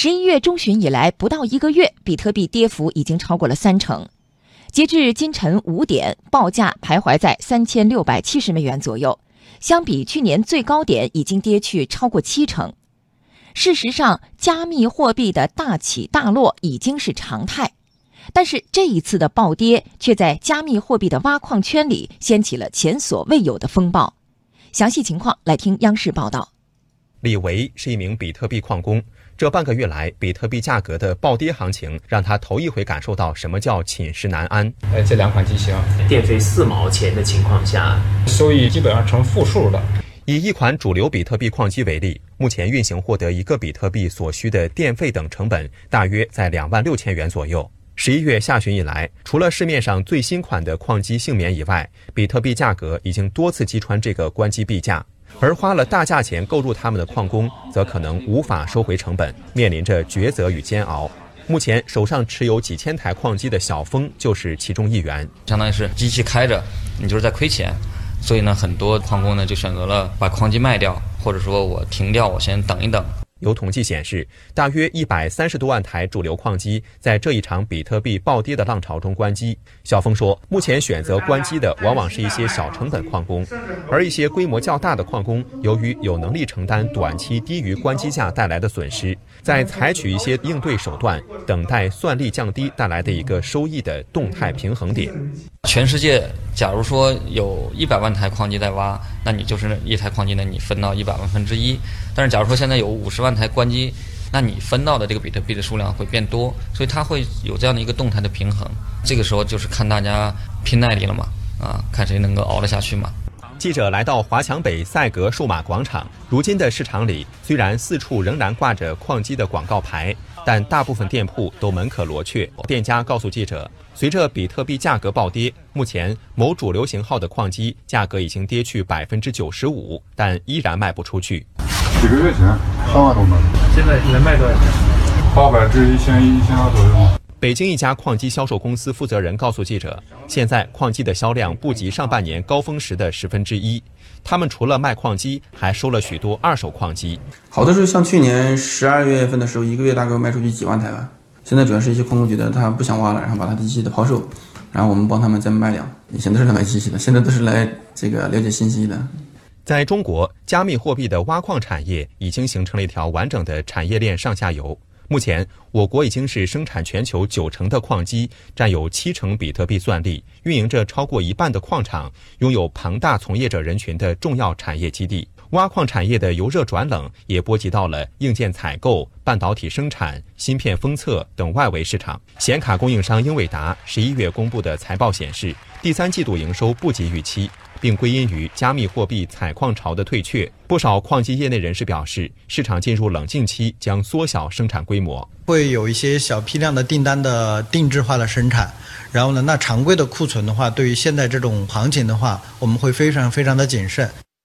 十一月中旬以来，不到一个月，比特币跌幅已经超过了三成。截至今晨五点，报价徘徊在三千六百七十美元左右，相比去年最高点已经跌去超过七成。事实上，加密货币的大起大落已经是常态，但是这一次的暴跌却在加密货币的挖矿圈里掀起了前所未有的风暴。详细情况来听央视报道。李维是一名比特币矿工，这半个月来，比特币价格的暴跌行情让他头一回感受到什么叫寝食难安。呃，这两款机型，电费四毛钱的情况下，收益基本上成负数的。以一款主流比特币矿机为例，目前运行获得一个比特币所需的电费等成本大约在两万六千元左右。十一月下旬以来，除了市面上最新款的矿机幸免以外，比特币价格已经多次击穿这个关机币价。而花了大价钱购入他们的矿工，则可能无法收回成本，面临着抉择与煎熬。目前手上持有几千台矿机的小峰就是其中一员。相当于是机器开着，你就是在亏钱，所以呢，很多矿工呢就选择了把矿机卖掉，或者说我停掉，我先等一等。有统计显示，大约一百三十多万台主流矿机在这一场比特币暴跌的浪潮中关机。小峰说，目前选择关机的往往是一些小成本矿工，而一些规模较大的矿工，由于有能力承担短期低于关机价带来的损失，在采取一些应对手段，等待算力降低带来的一个收益的动态平衡点。全世界，假如说有一百万台矿机在挖，那你就是一台矿机呢，你分到一百万分之一。但是假如说现在有五十万台关机，那你分到的这个比特币的数量会变多，所以它会有这样的一个动态的平衡。这个时候就是看大家拼耐力了嘛，啊，看谁能够熬得下去嘛。记者来到华强北赛格数码广场，如今的市场里虽然四处仍然挂着矿机的广告牌，但大部分店铺都门可罗雀。店家告诉记者，随着比特币价格暴跌，目前某主流型号的矿机价格已经跌去百分之九十五，但依然卖不出去。几个月前三万多能，现在能卖多少钱？八百至一千一、一千二左右。北京一家矿机销售公司负责人告诉记者，现在矿机的销量不及上半年高峰时的十分之一。他们除了卖矿机，还收了许多二手矿机。好的是像去年十二月份的时候，一个月大概卖出去几万台吧。现在主要是一些矿工觉得他不想挖了，然后把他的机器的抛售，然后我们帮他们再卖掉。以前都是来买机器的，现在都是来这个了解信息的。在中国，加密货币的挖矿产业已经形成了一条完整的产业链上下游。目前，我国已经是生产全球九成的矿机，占有七成比特币算力，运营着超过一半的矿场，拥有庞大从业者人群的重要产业基地。挖矿产业的由热转冷，也波及到了硬件采购、半导体生产、芯片封测等外围市场。显卡供应商英伟达十一月公布的财报显示，第三季度营收不及预期。并归因于加密货币采矿潮的退却。不少矿机业内人士表示，市场进入冷静期，将缩小生产规模，会有一些小批量的订单的定制化的生产。然后呢，那常规的库存的话，对于现在这种行情的话，我们会非常非常的谨慎。